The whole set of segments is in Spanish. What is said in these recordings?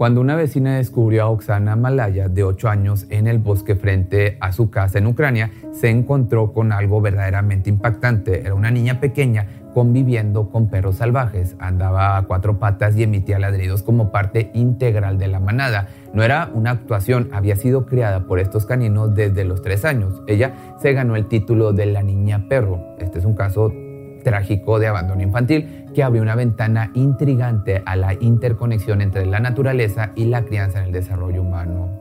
cuando una vecina descubrió a Oksana Malaya, de 8 años, en el bosque frente a su casa en Ucrania, se encontró con algo verdaderamente impactante. Era una niña pequeña conviviendo con perros salvajes. Andaba a cuatro patas y emitía ladridos como parte integral de la manada. No era una actuación, había sido criada por estos caninos desde los tres años. Ella se ganó el título de la niña perro. Este es un caso trágico de abandono infantil que abrió una ventana intrigante a la interconexión entre la naturaleza y la crianza en el desarrollo humano.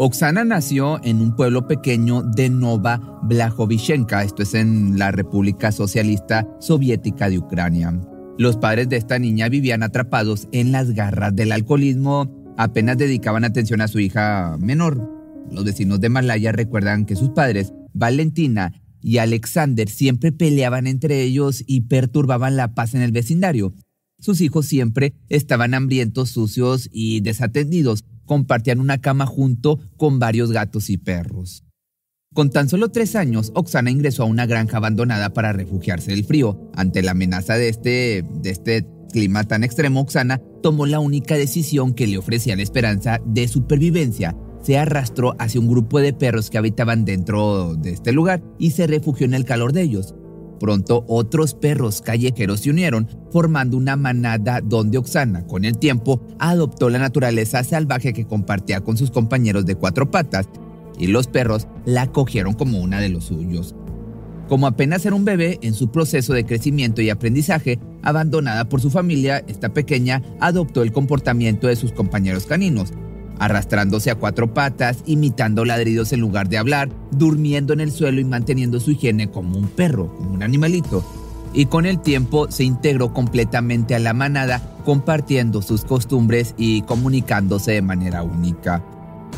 Oksana nació en un pueblo pequeño de Nova Blahovichenka, esto es en la República Socialista Soviética de Ucrania. Los padres de esta niña vivían atrapados en las garras del alcoholismo, apenas dedicaban atención a su hija menor. Los vecinos de Malaya recuerdan que sus padres, Valentina y Alexander siempre peleaban entre ellos y perturbaban la paz en el vecindario. Sus hijos siempre estaban hambrientos, sucios y desatendidos. Compartían una cama junto con varios gatos y perros. Con tan solo tres años, Oksana ingresó a una granja abandonada para refugiarse del frío. Ante la amenaza de este, de este clima tan extremo, Oksana tomó la única decisión que le ofrecía la esperanza de supervivencia se arrastró hacia un grupo de perros que habitaban dentro de este lugar y se refugió en el calor de ellos. Pronto otros perros callejeros se unieron, formando una manada donde Oxana, con el tiempo, adoptó la naturaleza salvaje que compartía con sus compañeros de cuatro patas, y los perros la cogieron como una de los suyos. Como apenas era un bebé en su proceso de crecimiento y aprendizaje, abandonada por su familia, esta pequeña adoptó el comportamiento de sus compañeros caninos, arrastrándose a cuatro patas, imitando ladridos en lugar de hablar, durmiendo en el suelo y manteniendo su higiene como un perro, como un animalito. Y con el tiempo se integró completamente a la manada, compartiendo sus costumbres y comunicándose de manera única.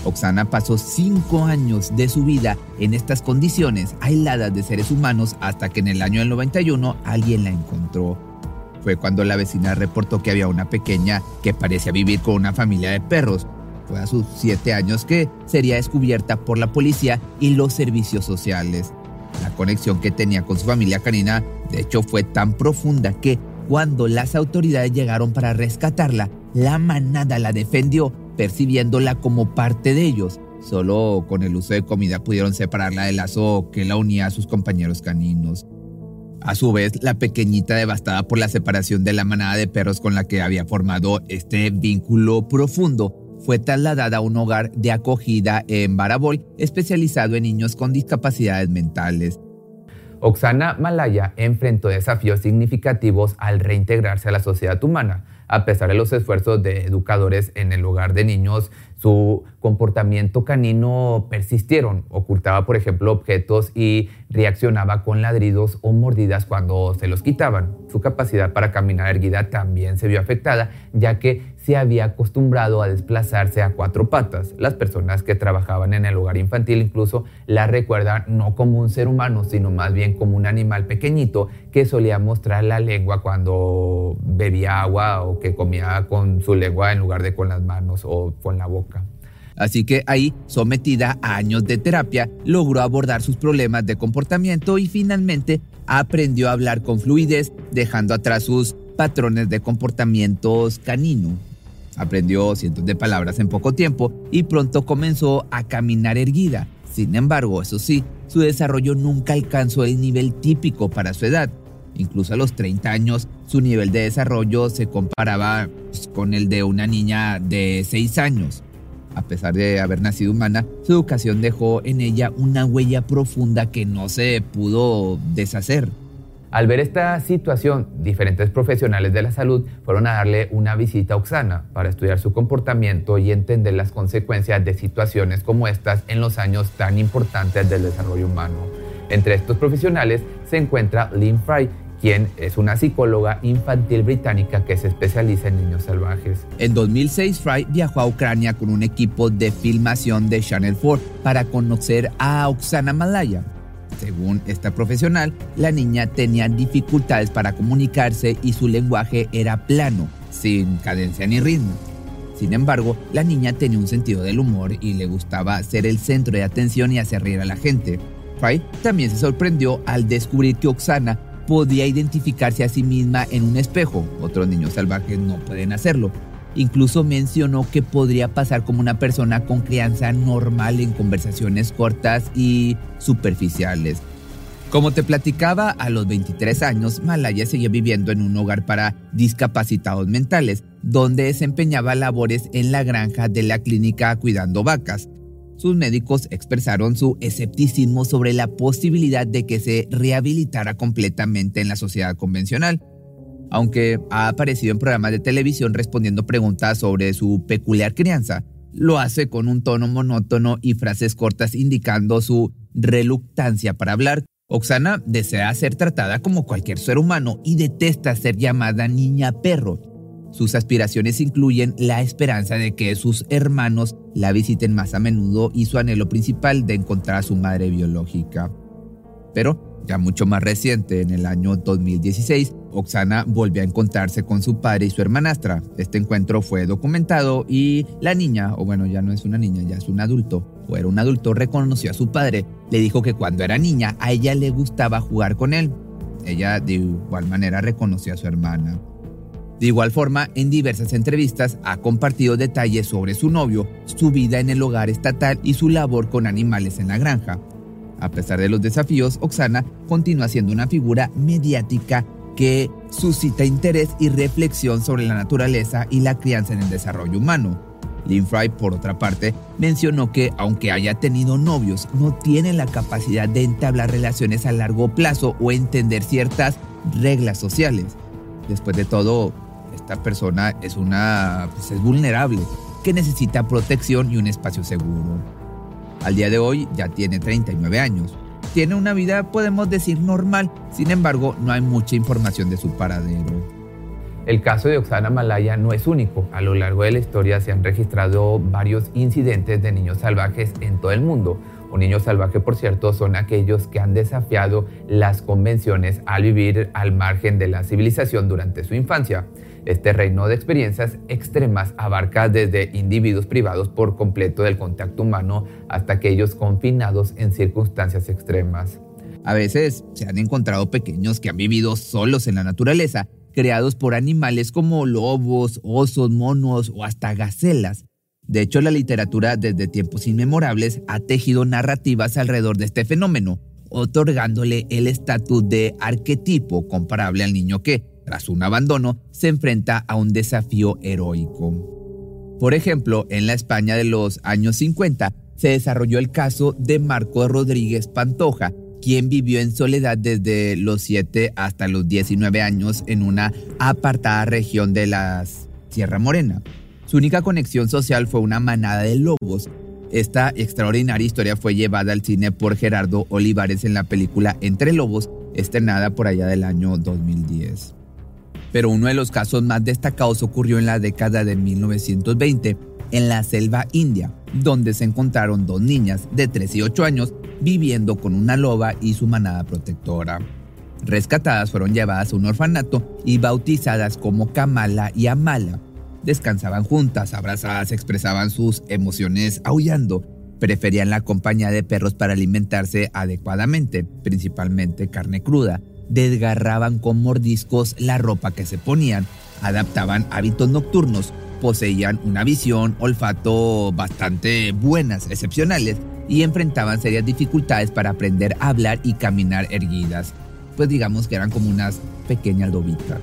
Oksana pasó cinco años de su vida en estas condiciones aisladas de seres humanos hasta que en el año del 91 alguien la encontró. Fue cuando la vecina reportó que había una pequeña que parecía vivir con una familia de perros, fue a sus siete años que sería descubierta por la policía y los servicios sociales. La conexión que tenía con su familia canina, de hecho, fue tan profunda que cuando las autoridades llegaron para rescatarla, la manada la defendió, percibiéndola como parte de ellos. Solo con el uso de comida pudieron separarla del lazo que la unía a sus compañeros caninos. A su vez, la pequeñita devastada por la separación de la manada de perros con la que había formado este vínculo profundo, fue trasladada a un hogar de acogida en Barabol especializado en niños con discapacidades mentales. Oksana Malaya enfrentó desafíos significativos al reintegrarse a la sociedad humana. A pesar de los esfuerzos de educadores en el hogar de niños, su comportamiento canino persistieron. Ocultaba, por ejemplo, objetos y reaccionaba con ladridos o mordidas cuando se los quitaban. Su capacidad para caminar erguida también se vio afectada, ya que se había acostumbrado a desplazarse a cuatro patas. Las personas que trabajaban en el hogar infantil incluso la recuerdan no como un ser humano, sino más bien como un animal pequeñito que solía mostrar la lengua cuando bebía agua o que comía con su lengua en lugar de con las manos o con la boca. Así que ahí, sometida a años de terapia, logró abordar sus problemas de comportamiento y finalmente aprendió a hablar con fluidez, dejando atrás sus patrones de comportamientos canino. Aprendió cientos de palabras en poco tiempo y pronto comenzó a caminar erguida. Sin embargo, eso sí, su desarrollo nunca alcanzó el nivel típico para su edad. Incluso a los 30 años, su nivel de desarrollo se comparaba pues, con el de una niña de 6 años. A pesar de haber nacido humana, su educación dejó en ella una huella profunda que no se pudo deshacer. Al ver esta situación, diferentes profesionales de la salud fueron a darle una visita a Oxana para estudiar su comportamiento y entender las consecuencias de situaciones como estas en los años tan importantes del desarrollo humano. Entre estos profesionales se encuentra Lynn Fry, quien es una psicóloga infantil británica que se especializa en niños salvajes. En 2006, Fry viajó a Ucrania con un equipo de filmación de Channel 4 para conocer a Oksana Malaya, según esta profesional, la niña tenía dificultades para comunicarse y su lenguaje era plano, sin cadencia ni ritmo. Sin embargo, la niña tenía un sentido del humor y le gustaba ser el centro de atención y hacer reír a la gente. Fry también se sorprendió al descubrir que Oksana podía identificarse a sí misma en un espejo. Otros niños salvajes no pueden hacerlo. Incluso mencionó que podría pasar como una persona con crianza normal en conversaciones cortas y superficiales. Como te platicaba, a los 23 años, Malaya seguía viviendo en un hogar para discapacitados mentales, donde desempeñaba labores en la granja de la clínica cuidando vacas. Sus médicos expresaron su escepticismo sobre la posibilidad de que se rehabilitara completamente en la sociedad convencional. Aunque ha aparecido en programas de televisión respondiendo preguntas sobre su peculiar crianza, lo hace con un tono monótono y frases cortas indicando su reluctancia para hablar, Oksana desea ser tratada como cualquier ser humano y detesta ser llamada niña perro. Sus aspiraciones incluyen la esperanza de que sus hermanos la visiten más a menudo y su anhelo principal de encontrar a su madre biológica. Pero, ya mucho más reciente, en el año 2016, Oksana volvió a encontrarse con su padre y su hermanastra. Este encuentro fue documentado y la niña, o bueno, ya no es una niña, ya es un adulto, o era un adulto, reconoció a su padre. Le dijo que cuando era niña a ella le gustaba jugar con él. Ella de igual manera reconoció a su hermana. De igual forma, en diversas entrevistas ha compartido detalles sobre su novio, su vida en el hogar estatal y su labor con animales en la granja. A pesar de los desafíos, Oksana continúa siendo una figura mediática que suscita interés y reflexión sobre la naturaleza y la crianza en el desarrollo humano. Lynn Fry, por otra parte, mencionó que aunque haya tenido novios, no tiene la capacidad de entablar relaciones a largo plazo o entender ciertas reglas sociales. Después de todo, esta persona es una pues, es vulnerable, que necesita protección y un espacio seguro. Al día de hoy ya tiene 39 años, tiene una vida, podemos decir, normal. Sin embargo, no hay mucha información de su paradero. El caso de Oksana Malaya no es único. A lo largo de la historia se han registrado varios incidentes de niños salvajes en todo el mundo. Un niño salvaje, por cierto, son aquellos que han desafiado las convenciones al vivir al margen de la civilización durante su infancia. Este reino de experiencias extremas abarca desde individuos privados por completo del contacto humano hasta aquellos confinados en circunstancias extremas. A veces se han encontrado pequeños que han vivido solos en la naturaleza, creados por animales como lobos, osos, monos o hasta gacelas. De hecho, la literatura desde tiempos inmemorables ha tejido narrativas alrededor de este fenómeno, otorgándole el estatus de arquetipo comparable al niño que, tras un abandono, se enfrenta a un desafío heroico. Por ejemplo, en la España de los años 50 se desarrolló el caso de Marco Rodríguez Pantoja, quien vivió en soledad desde los 7 hasta los 19 años en una apartada región de la Sierra Morena. Su única conexión social fue una manada de lobos. Esta extraordinaria historia fue llevada al cine por Gerardo Olivares en la película Entre Lobos, estrenada por allá del año 2010 pero uno de los casos más destacados ocurrió en la década de 1920 en la selva india, donde se encontraron dos niñas de 3 y 8 años viviendo con una loba y su manada protectora. Rescatadas fueron llevadas a un orfanato y bautizadas como Kamala y Amala. Descansaban juntas, abrazadas, expresaban sus emociones aullando. Preferían la compañía de perros para alimentarse adecuadamente, principalmente carne cruda, desgarraban con mordiscos la ropa que se ponían, adaptaban hábitos nocturnos, poseían una visión, olfato bastante buenas, excepcionales, y enfrentaban serias dificultades para aprender a hablar y caminar erguidas. Pues digamos que eran como unas pequeñas lobitas.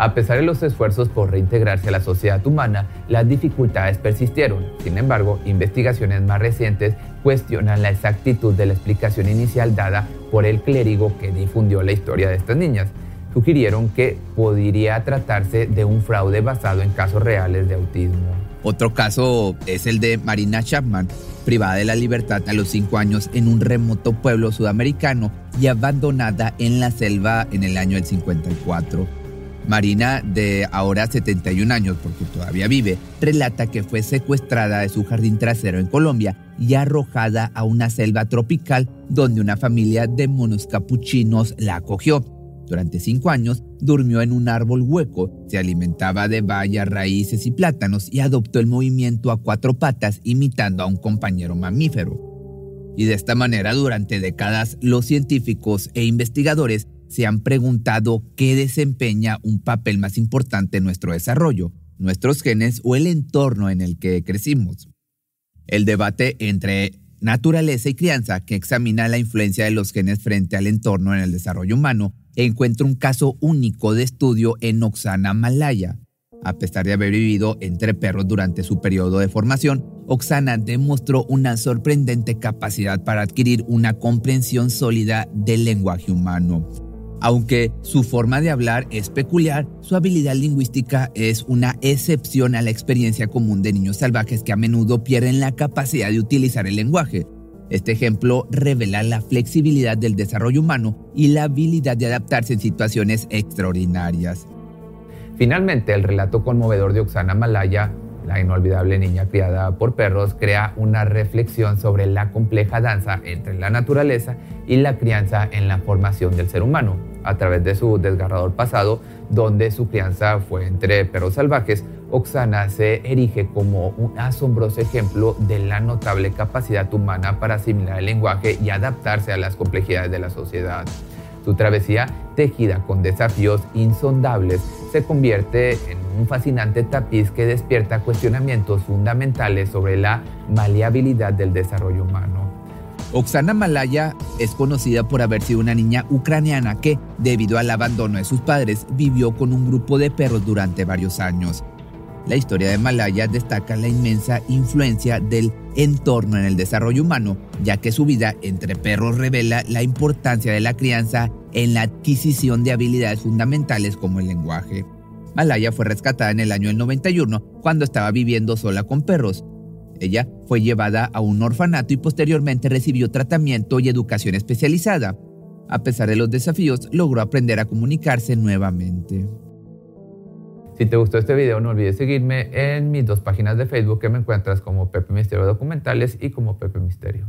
A pesar de los esfuerzos por reintegrarse a la sociedad humana, las dificultades persistieron. Sin embargo, investigaciones más recientes cuestionan la exactitud de la explicación inicial dada por el clérigo que difundió la historia de estas niñas. Sugirieron que podría tratarse de un fraude basado en casos reales de autismo. Otro caso es el de Marina Chapman, privada de la libertad a los 5 años en un remoto pueblo sudamericano y abandonada en la selva en el año del 54. Marina, de ahora 71 años porque todavía vive, relata que fue secuestrada de su jardín trasero en Colombia y arrojada a una selva tropical donde una familia de monos capuchinos la acogió. Durante cinco años durmió en un árbol hueco, se alimentaba de bayas, raíces y plátanos y adoptó el movimiento a cuatro patas imitando a un compañero mamífero. Y de esta manera durante décadas los científicos e investigadores se han preguntado qué desempeña un papel más importante en nuestro desarrollo, nuestros genes o el entorno en el que crecimos. El debate entre naturaleza y crianza, que examina la influencia de los genes frente al entorno en el desarrollo humano, encuentra un caso único de estudio en Oksana Malaya. A pesar de haber vivido entre perros durante su periodo de formación, Oksana demostró una sorprendente capacidad para adquirir una comprensión sólida del lenguaje humano. Aunque su forma de hablar es peculiar, su habilidad lingüística es una excepción a la experiencia común de niños salvajes que a menudo pierden la capacidad de utilizar el lenguaje. Este ejemplo revela la flexibilidad del desarrollo humano y la habilidad de adaptarse en situaciones extraordinarias. Finalmente, el relato conmovedor de Oksana Malaya, la inolvidable niña criada por perros, crea una reflexión sobre la compleja danza entre la naturaleza y la crianza en la formación del ser humano a través de su desgarrador pasado, donde su crianza fue entre perros salvajes, Oksana se erige como un asombroso ejemplo de la notable capacidad humana para asimilar el lenguaje y adaptarse a las complejidades de la sociedad. Su travesía, tejida con desafíos insondables, se convierte en un fascinante tapiz que despierta cuestionamientos fundamentales sobre la maleabilidad del desarrollo humano. Oksana Malaya es conocida por haber sido una niña ucraniana que, debido al abandono de sus padres, vivió con un grupo de perros durante varios años. La historia de Malaya destaca la inmensa influencia del entorno en el desarrollo humano, ya que su vida entre perros revela la importancia de la crianza en la adquisición de habilidades fundamentales como el lenguaje. Malaya fue rescatada en el año 91 cuando estaba viviendo sola con perros, ella fue llevada a un orfanato y posteriormente recibió tratamiento y educación especializada. A pesar de los desafíos, logró aprender a comunicarse nuevamente. Si te gustó este video, no olvides seguirme en mis dos páginas de Facebook que me encuentras como Pepe Misterio Documentales y como Pepe Misterio.